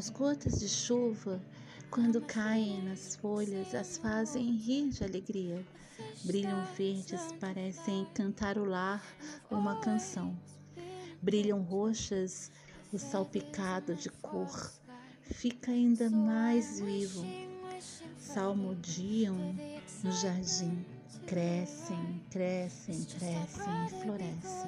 As gotas de chuva, quando caem nas folhas, as fazem rir de alegria. Brilham verdes, parecem cantarolar uma canção. Brilham roxas, o salpicado de cor fica ainda mais vivo. Salmodiam no jardim, crescem, crescem, crescem e florescem.